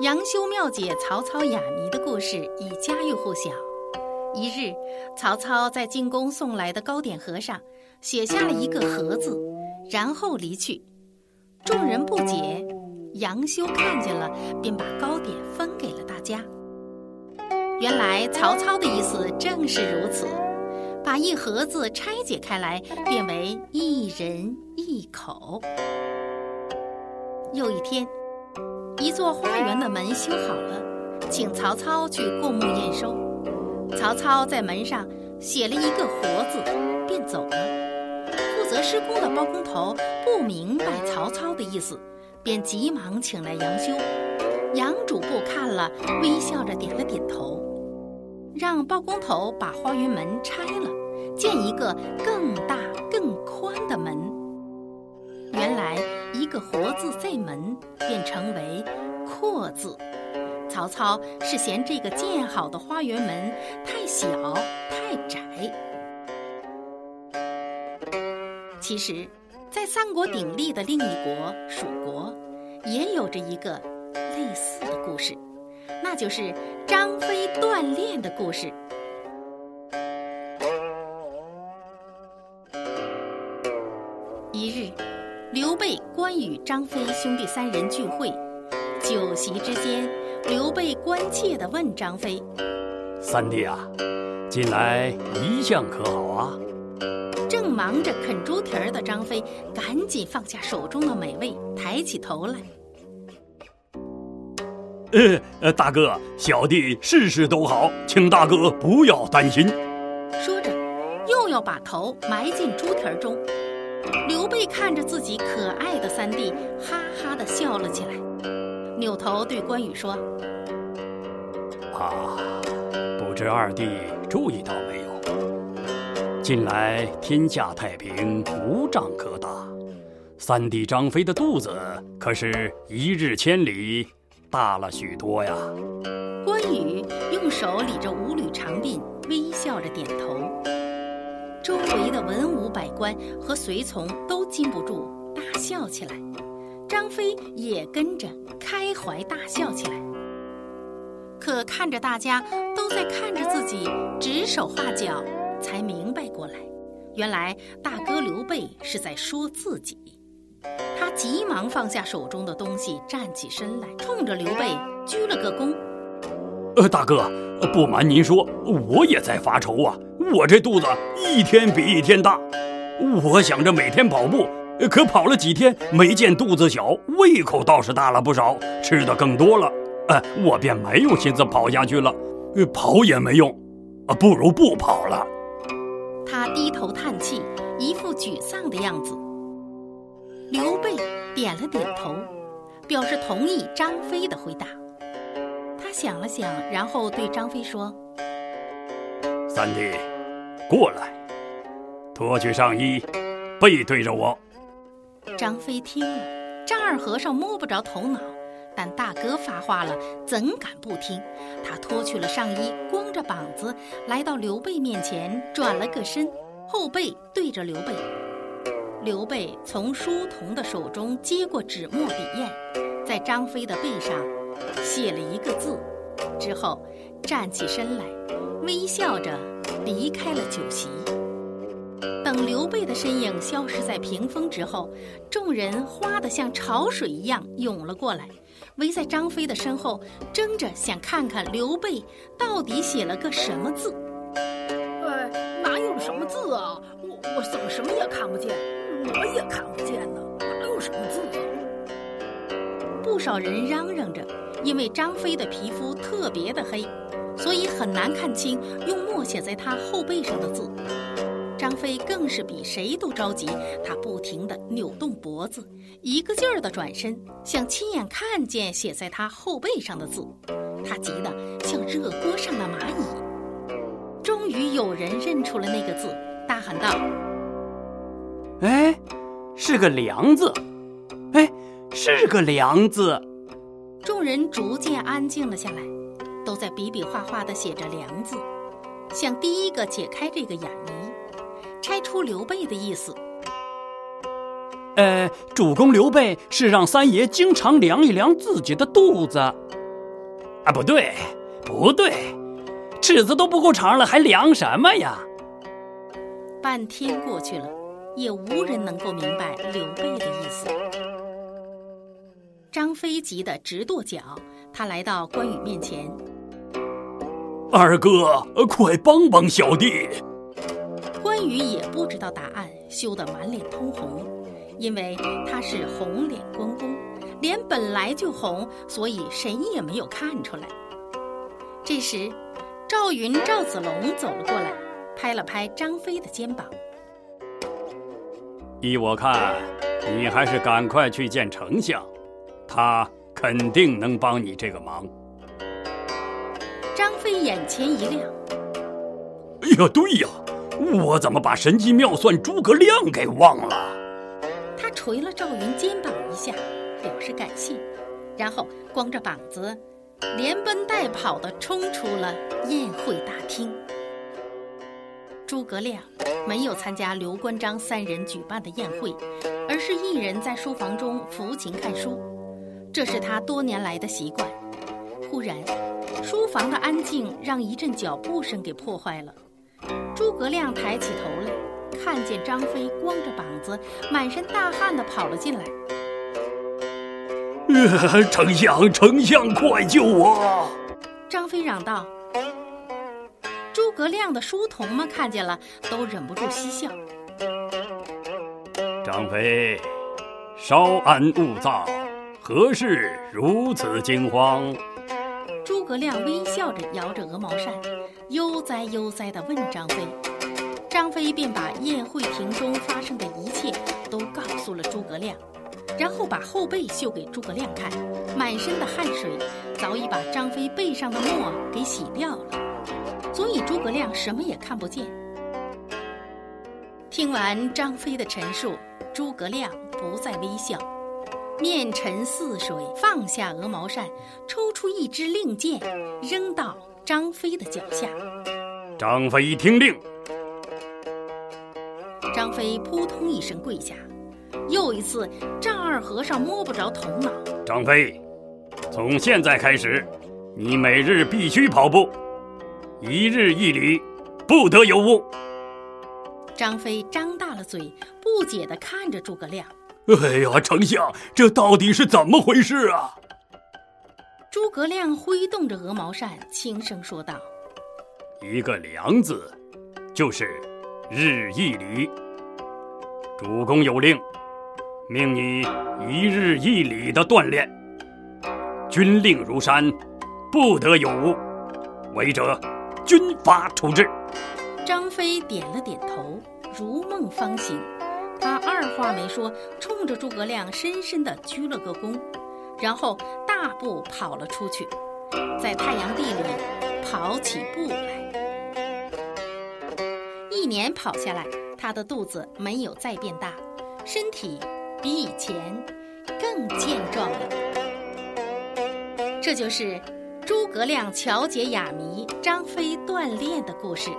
杨修妙解曹操哑谜的故事已家喻户晓。一日，曹操在进宫送来的糕点盒上写下了一个“和”字，然后离去。众人不解，杨修看见了，便把糕点分给了大家。原来曹操的意思正是如此，把一盒子拆解开来，变为一人一口。又一天。一座花园的门修好了，请曹操去过目验收。曹操在门上写了一个“活”字，便走了。负责施工的包工头不明白曹操的意思，便急忙请来杨修。杨主簿看了，微笑着点了点头，让包工头把花园门拆了，建一个更大更宽字在门，便成为“阔”字。曹操是嫌这个建好的花园门太小太窄。其实，在三国鼎立的另一国蜀国，也有着一个类似的故事，那就是张飞锻炼的故事。一日。刘备、关羽、张飞兄弟三人聚会，酒席之间，刘备关切地问张飞：“三弟啊，近来一向可好啊？”正忙着啃猪蹄儿的张飞，赶紧放下手中的美味，抬起头来：“呃呃，大哥，小弟事事都好，请大哥不要担心。”说着，又要把头埋进猪蹄儿中。看着自己可爱的三弟，哈哈的笑了起来，扭头对关羽说：“啊，不知二弟注意到没有？近来天下太平，无仗可打，三弟张飞的肚子可是一日千里，大了许多呀。”关羽用手理着五缕长鬓，微笑着点头。周围的文武百官和随从都禁不住大笑起来，张飞也跟着开怀大笑起来。可看着大家都在看着自己指手画脚，才明白过来，原来大哥刘备是在说自己。他急忙放下手中的东西，站起身来，冲着刘备鞠了个躬。呃，大哥，不瞒您说，我也在发愁啊。我这肚子一天比一天大，我想着每天跑步，可跑了几天，没见肚子小，胃口倒是大了不少，吃的更多了。呃，我便没有心思跑下去了。跑也没用，啊，不如不跑了。他低头叹气，一副沮丧的样子。刘备点了点头，表示同意张飞的回答。他想了想，然后对张飞说：“三弟，过来，脱去上衣，背对着我。”张飞听了，丈二和尚摸不着头脑，但大哥发话了，怎敢不听？他脱去了上衣，光着膀子来到刘备面前，转了个身，后背对着刘备。刘备从书童的手中接过纸墨笔砚，在张飞的背上。写了一个字，之后站起身来，微笑着离开了酒席。等刘备的身影消失在屏风之后，众人哗的像潮水一样涌了过来，围在张飞的身后，争着想看看刘备到底写了个什么字。哎，哪有什么字啊？我我怎么什么也看不见？我也看不见呢，哪有什么字啊？不少人嚷嚷着。因为张飞的皮肤特别的黑，所以很难看清用墨写在他后背上的字。张飞更是比谁都着急，他不停地扭动脖子，一个劲儿地转身，想亲眼看见写在他后背上的字。他急得像热锅上的蚂蚁。终于有人认出了那个字，大喊道：“哎，是个梁字！哎，是个梁字！”众人逐渐安静了下来，都在比比划划地写着“梁”字，想第一个解开这个哑谜，猜出刘备的意思。呃，主公刘备是让三爷经常量一量自己的肚子。啊，不对，不对，尺子都不够长了，还量什么呀？半天过去了，也无人能够明白刘备的意思。张飞急得直跺脚，他来到关羽面前：“二哥，快帮帮小弟！”关羽也不知道答案，羞得满脸通红，因为他是红脸关公，脸本来就红，所以谁也没有看出来。这时，赵云、赵子龙走了过来。拍了拍张飞的肩膀，依我看，你还是赶快去见丞相，他肯定能帮你这个忙。张飞眼前一亮，哎呀，对呀，我怎么把神机妙算诸葛亮给忘了？他捶了赵云肩膀一下，表示感谢，然后光着膀子，连奔带跑的冲出了宴会大厅。诸葛亮没有参加刘关张三人举办的宴会，而是一人在书房中抚琴看书，这是他多年来的习惯。忽然，书房的安静让一阵脚步声给破坏了。诸葛亮抬起头来，看见张飞光着膀子、满身大汗地跑了进来。呃丞相，丞相，快救我！张飞嚷道。诸葛亮的书童们看见了，都忍不住嬉笑。张飞，稍安勿躁，何事如此惊慌？诸葛亮微笑着摇着鹅毛扇，悠哉悠哉地问张飞。张飞便把宴会亭中发生的一切都告诉了诸葛亮，然后把后背秀给诸葛亮看，满身的汗水早已把张飞背上的墨给洗掉了。所以诸葛亮什么也看不见。听完张飞的陈述，诸葛亮不再微笑，面沉似水，放下鹅毛扇，抽出一支令箭，扔到张飞的脚下。张飞听令。张飞扑通一声跪下，又一次丈二和尚摸不着头脑。张飞，从现在开始，你每日必须跑步。一日一里，不得有误。张飞张大了嘴，不解地看着诸葛亮。哎呀，丞相，这到底是怎么回事啊？诸葛亮挥动着鹅毛扇，轻声说道：“一个良字，就是日一里。主公有令，命你一日一里的锻炼。军令如山，不得有误，违者。”军法处置。张飞点了点头，如梦方醒。他二话没说，冲着诸葛亮深深地鞠了个躬，然后大步跑了出去，在太阳地里跑起步来。一年跑下来，他的肚子没有再变大，身体比以前更健壮了。这就是。诸葛亮巧解哑谜，张飞锻炼的故事。